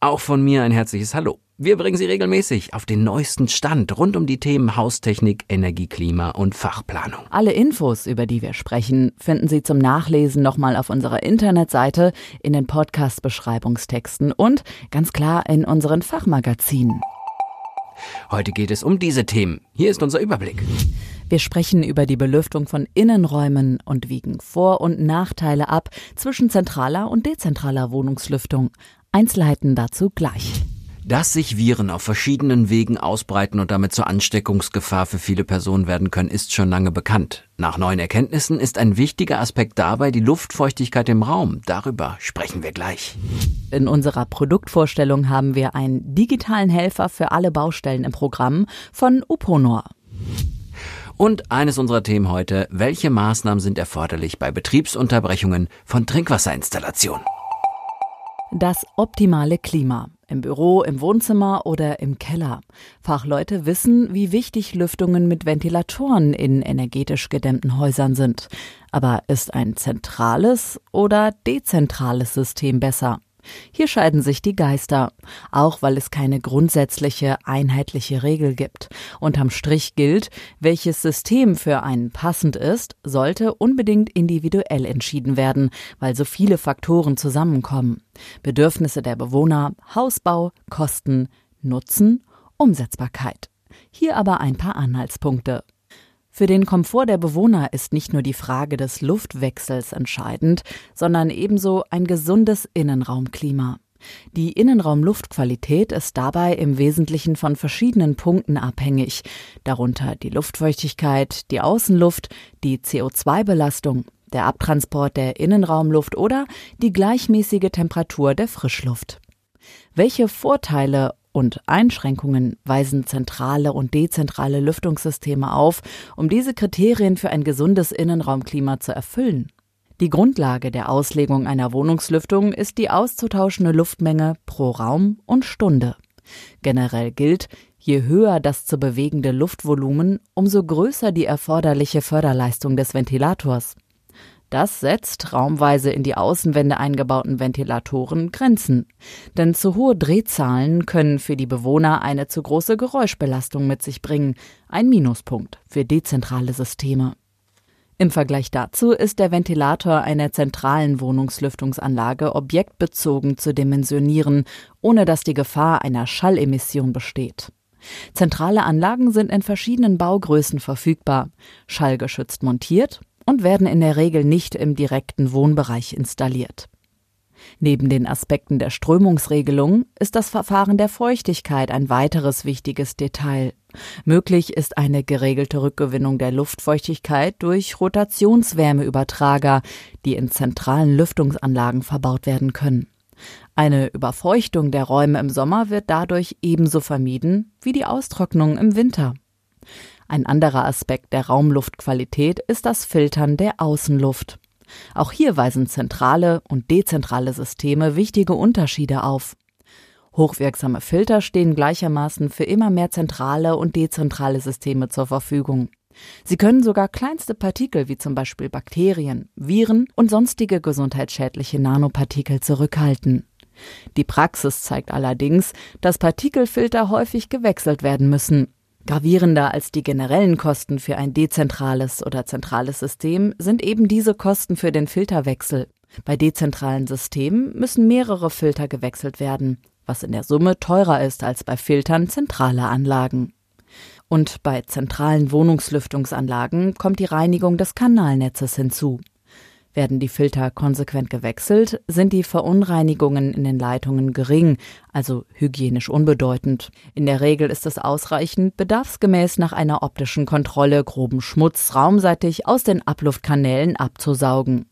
Auch von mir ein herzliches Hallo. Wir bringen Sie regelmäßig auf den neuesten Stand rund um die Themen Haustechnik, Energie, Klima und Fachplanung. Alle Infos, über die wir sprechen, finden Sie zum Nachlesen nochmal auf unserer Internetseite, in den Podcast-Beschreibungstexten und ganz klar in unseren Fachmagazinen. Heute geht es um diese Themen. Hier ist unser Überblick. Wir sprechen über die Belüftung von Innenräumen und wiegen Vor- und Nachteile ab zwischen zentraler und dezentraler Wohnungslüftung. Einzelheiten dazu gleich. Dass sich Viren auf verschiedenen Wegen ausbreiten und damit zur Ansteckungsgefahr für viele Personen werden können, ist schon lange bekannt. Nach neuen Erkenntnissen ist ein wichtiger Aspekt dabei die Luftfeuchtigkeit im Raum. Darüber sprechen wir gleich. In unserer Produktvorstellung haben wir einen digitalen Helfer für alle Baustellen im Programm von Uponor. Und eines unserer Themen heute, welche Maßnahmen sind erforderlich bei Betriebsunterbrechungen von Trinkwasserinstallationen? Das optimale Klima. Im Büro, im Wohnzimmer oder im Keller. Fachleute wissen, wie wichtig Lüftungen mit Ventilatoren in energetisch gedämmten Häusern sind. Aber ist ein zentrales oder dezentrales System besser? Hier scheiden sich die Geister, auch weil es keine grundsätzliche einheitliche Regel gibt. Unterm Strich gilt, welches System für einen passend ist, sollte unbedingt individuell entschieden werden, weil so viele Faktoren zusammenkommen. Bedürfnisse der Bewohner, Hausbau, Kosten, Nutzen, Umsetzbarkeit. Hier aber ein paar Anhaltspunkte. Für den Komfort der Bewohner ist nicht nur die Frage des Luftwechsels entscheidend, sondern ebenso ein gesundes Innenraumklima. Die Innenraumluftqualität ist dabei im Wesentlichen von verschiedenen Punkten abhängig, darunter die Luftfeuchtigkeit, die Außenluft, die CO2-Belastung, der Abtransport der Innenraumluft oder die gleichmäßige Temperatur der Frischluft. Welche Vorteile und Einschränkungen weisen zentrale und dezentrale Lüftungssysteme auf, um diese Kriterien für ein gesundes Innenraumklima zu erfüllen. Die Grundlage der Auslegung einer Wohnungslüftung ist die auszutauschende Luftmenge pro Raum und Stunde. Generell gilt, je höher das zu bewegende Luftvolumen, umso größer die erforderliche Förderleistung des Ventilators. Das setzt raumweise in die Außenwände eingebauten Ventilatoren Grenzen. Denn zu hohe Drehzahlen können für die Bewohner eine zu große Geräuschbelastung mit sich bringen, ein Minuspunkt für dezentrale Systeme. Im Vergleich dazu ist der Ventilator einer zentralen Wohnungslüftungsanlage objektbezogen zu dimensionieren, ohne dass die Gefahr einer Schallemission besteht. Zentrale Anlagen sind in verschiedenen Baugrößen verfügbar, schallgeschützt montiert und werden in der Regel nicht im direkten Wohnbereich installiert. Neben den Aspekten der Strömungsregelung ist das Verfahren der Feuchtigkeit ein weiteres wichtiges Detail. Möglich ist eine geregelte Rückgewinnung der Luftfeuchtigkeit durch Rotationswärmeübertrager, die in zentralen Lüftungsanlagen verbaut werden können. Eine Überfeuchtung der Räume im Sommer wird dadurch ebenso vermieden wie die Austrocknung im Winter. Ein anderer Aspekt der Raumluftqualität ist das Filtern der Außenluft. Auch hier weisen zentrale und dezentrale Systeme wichtige Unterschiede auf. Hochwirksame Filter stehen gleichermaßen für immer mehr zentrale und dezentrale Systeme zur Verfügung. Sie können sogar kleinste Partikel wie zum Beispiel Bakterien, Viren und sonstige gesundheitsschädliche Nanopartikel zurückhalten. Die Praxis zeigt allerdings, dass Partikelfilter häufig gewechselt werden müssen, Gravierender als die generellen Kosten für ein dezentrales oder zentrales System sind eben diese Kosten für den Filterwechsel. Bei dezentralen Systemen müssen mehrere Filter gewechselt werden, was in der Summe teurer ist als bei Filtern zentraler Anlagen. Und bei zentralen Wohnungslüftungsanlagen kommt die Reinigung des Kanalnetzes hinzu. Werden die Filter konsequent gewechselt, sind die Verunreinigungen in den Leitungen gering, also hygienisch unbedeutend. In der Regel ist es ausreichend, bedarfsgemäß nach einer optischen Kontrolle groben Schmutz raumseitig aus den Abluftkanälen abzusaugen.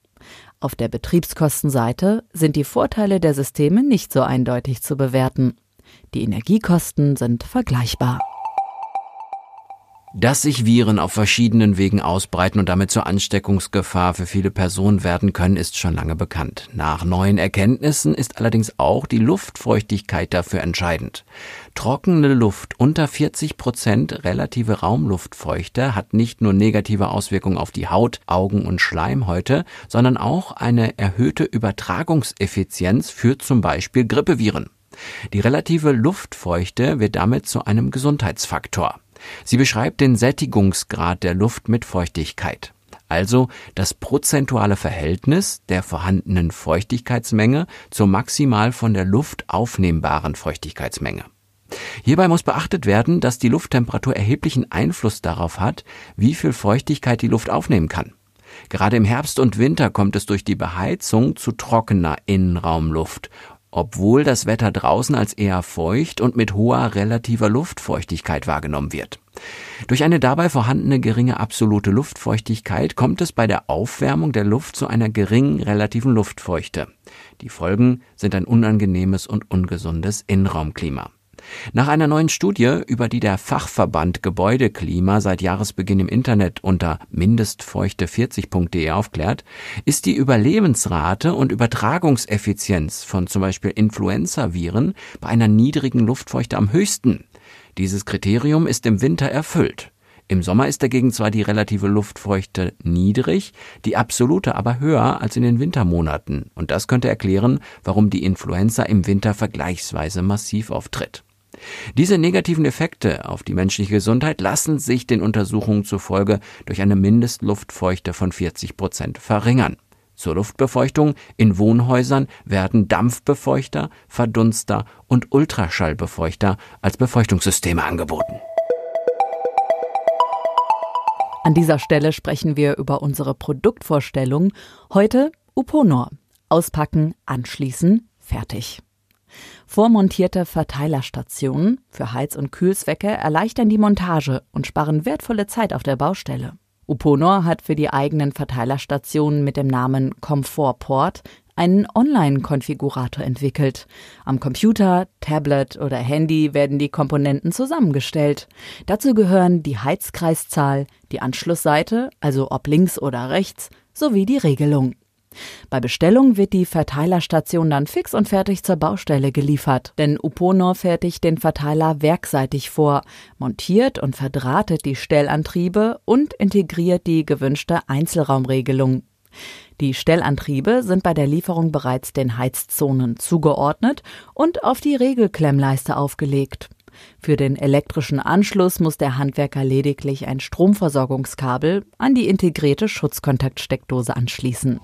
Auf der Betriebskostenseite sind die Vorteile der Systeme nicht so eindeutig zu bewerten. Die Energiekosten sind vergleichbar. Dass sich Viren auf verschiedenen Wegen ausbreiten und damit zur Ansteckungsgefahr für viele Personen werden können, ist schon lange bekannt. Nach neuen Erkenntnissen ist allerdings auch die Luftfeuchtigkeit dafür entscheidend. Trockene Luft unter 40 Prozent relative Raumluftfeuchte hat nicht nur negative Auswirkungen auf die Haut, Augen und Schleimhäute, sondern auch eine erhöhte Übertragungseffizienz für zum Beispiel Grippeviren. Die relative Luftfeuchte wird damit zu einem Gesundheitsfaktor. Sie beschreibt den Sättigungsgrad der Luft mit Feuchtigkeit, also das prozentuale Verhältnis der vorhandenen Feuchtigkeitsmenge zur maximal von der Luft aufnehmbaren Feuchtigkeitsmenge. Hierbei muss beachtet werden, dass die Lufttemperatur erheblichen Einfluss darauf hat, wie viel Feuchtigkeit die Luft aufnehmen kann. Gerade im Herbst und Winter kommt es durch die Beheizung zu trockener Innenraumluft obwohl das Wetter draußen als eher feucht und mit hoher relativer Luftfeuchtigkeit wahrgenommen wird. Durch eine dabei vorhandene geringe absolute Luftfeuchtigkeit kommt es bei der Aufwärmung der Luft zu einer geringen relativen Luftfeuchte. Die Folgen sind ein unangenehmes und ungesundes Innenraumklima. Nach einer neuen Studie, über die der Fachverband Gebäudeklima seit Jahresbeginn im Internet unter mindestfeuchte40.de aufklärt, ist die Überlebensrate und Übertragungseffizienz von zum Beispiel Influenzaviren bei einer niedrigen Luftfeuchte am höchsten. Dieses Kriterium ist im Winter erfüllt. Im Sommer ist dagegen zwar die relative Luftfeuchte niedrig, die absolute aber höher als in den Wintermonaten, und das könnte erklären, warum die Influenza im Winter vergleichsweise massiv auftritt. Diese negativen Effekte auf die menschliche Gesundheit lassen sich den Untersuchungen zufolge durch eine Mindestluftfeuchte von 40 Prozent verringern. Zur Luftbefeuchtung in Wohnhäusern werden Dampfbefeuchter, Verdunster und Ultraschallbefeuchter als Befeuchtungssysteme angeboten. An dieser Stelle sprechen wir über unsere Produktvorstellung. Heute Uponor. Auspacken, anschließen, fertig. Vormontierte Verteilerstationen für Heiz- und Kühlzwecke erleichtern die Montage und sparen wertvolle Zeit auf der Baustelle. Uponor hat für die eigenen Verteilerstationen mit dem Namen Comfortport einen Online-Konfigurator entwickelt. Am Computer, Tablet oder Handy werden die Komponenten zusammengestellt. Dazu gehören die Heizkreiszahl, die Anschlussseite, also ob links oder rechts, sowie die Regelung. Bei Bestellung wird die Verteilerstation dann fix und fertig zur Baustelle geliefert, denn Uponor fertigt den Verteiler werkseitig vor, montiert und verdrahtet die Stellantriebe und integriert die gewünschte Einzelraumregelung. Die Stellantriebe sind bei der Lieferung bereits den Heizzonen zugeordnet und auf die Regelklemmleiste aufgelegt. Für den elektrischen Anschluss muss der Handwerker lediglich ein Stromversorgungskabel an die integrierte Schutzkontaktsteckdose anschließen.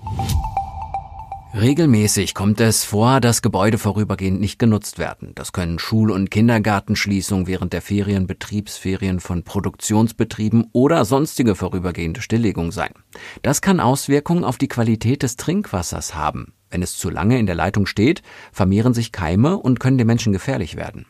Regelmäßig kommt es vor, dass Gebäude vorübergehend nicht genutzt werden. Das können Schul- und Kindergartenschließungen während der Ferien, Betriebsferien von Produktionsbetrieben oder sonstige vorübergehende Stilllegung sein. Das kann Auswirkungen auf die Qualität des Trinkwassers haben. Wenn es zu lange in der Leitung steht, vermehren sich Keime und können den Menschen gefährlich werden.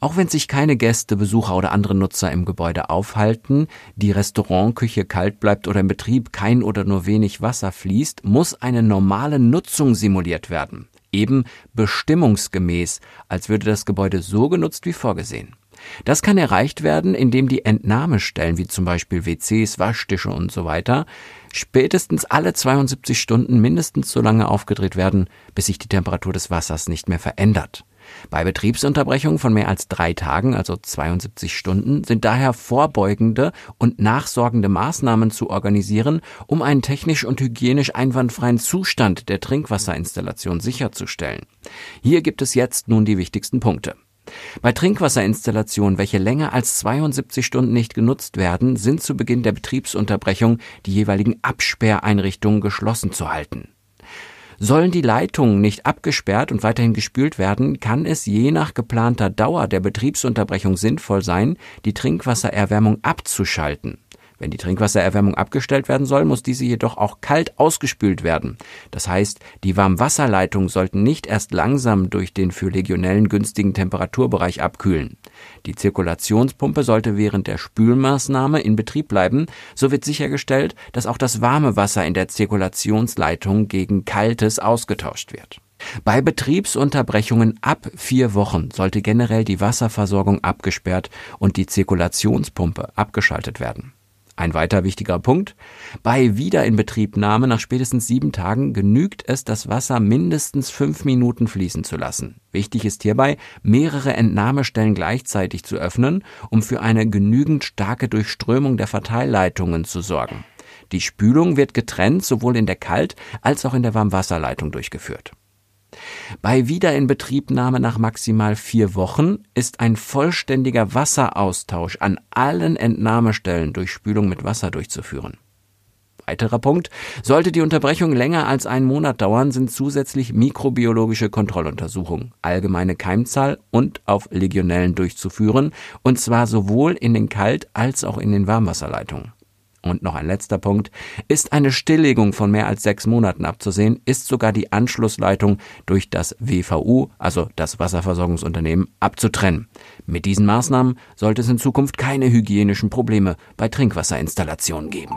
Auch wenn sich keine Gäste, Besucher oder andere Nutzer im Gebäude aufhalten, die Restaurantküche kalt bleibt oder im Betrieb kein oder nur wenig Wasser fließt, muss eine normale Nutzung simuliert werden. Eben bestimmungsgemäß, als würde das Gebäude so genutzt wie vorgesehen. Das kann erreicht werden, indem die Entnahmestellen wie zum Beispiel WCs, Waschtische und so weiter spätestens alle 72 Stunden mindestens so lange aufgedreht werden, bis sich die Temperatur des Wassers nicht mehr verändert. Bei Betriebsunterbrechungen von mehr als drei Tagen, also 72 Stunden, sind daher vorbeugende und nachsorgende Maßnahmen zu organisieren, um einen technisch und hygienisch einwandfreien Zustand der Trinkwasserinstallation sicherzustellen. Hier gibt es jetzt nun die wichtigsten Punkte. Bei Trinkwasserinstallationen, welche länger als 72 Stunden nicht genutzt werden, sind zu Beginn der Betriebsunterbrechung die jeweiligen Absperreinrichtungen geschlossen zu halten. Sollen die Leitungen nicht abgesperrt und weiterhin gespült werden, kann es je nach geplanter Dauer der Betriebsunterbrechung sinnvoll sein, die Trinkwassererwärmung abzuschalten. Wenn die Trinkwassererwärmung abgestellt werden soll, muss diese jedoch auch kalt ausgespült werden. Das heißt, die Warmwasserleitungen sollten nicht erst langsam durch den für Legionellen günstigen Temperaturbereich abkühlen. Die Zirkulationspumpe sollte während der Spülmaßnahme in Betrieb bleiben. So wird sichergestellt, dass auch das warme Wasser in der Zirkulationsleitung gegen kaltes ausgetauscht wird. Bei Betriebsunterbrechungen ab vier Wochen sollte generell die Wasserversorgung abgesperrt und die Zirkulationspumpe abgeschaltet werden. Ein weiter wichtiger Punkt. Bei Wiederinbetriebnahme nach spätestens sieben Tagen genügt es, das Wasser mindestens fünf Minuten fließen zu lassen. Wichtig ist hierbei, mehrere Entnahmestellen gleichzeitig zu öffnen, um für eine genügend starke Durchströmung der Verteilleitungen zu sorgen. Die Spülung wird getrennt sowohl in der Kalt- als auch in der Warmwasserleitung durchgeführt. Bei Wiederinbetriebnahme nach maximal vier Wochen ist ein vollständiger Wasseraustausch an allen Entnahmestellen durch Spülung mit Wasser durchzuführen. Weiterer Punkt. Sollte die Unterbrechung länger als einen Monat dauern, sind zusätzlich mikrobiologische Kontrolluntersuchungen, allgemeine Keimzahl und auf Legionellen durchzuführen, und zwar sowohl in den Kalt- als auch in den Warmwasserleitungen. Und noch ein letzter Punkt. Ist eine Stilllegung von mehr als sechs Monaten abzusehen, ist sogar die Anschlussleitung durch das WVU, also das Wasserversorgungsunternehmen, abzutrennen. Mit diesen Maßnahmen sollte es in Zukunft keine hygienischen Probleme bei Trinkwasserinstallationen geben.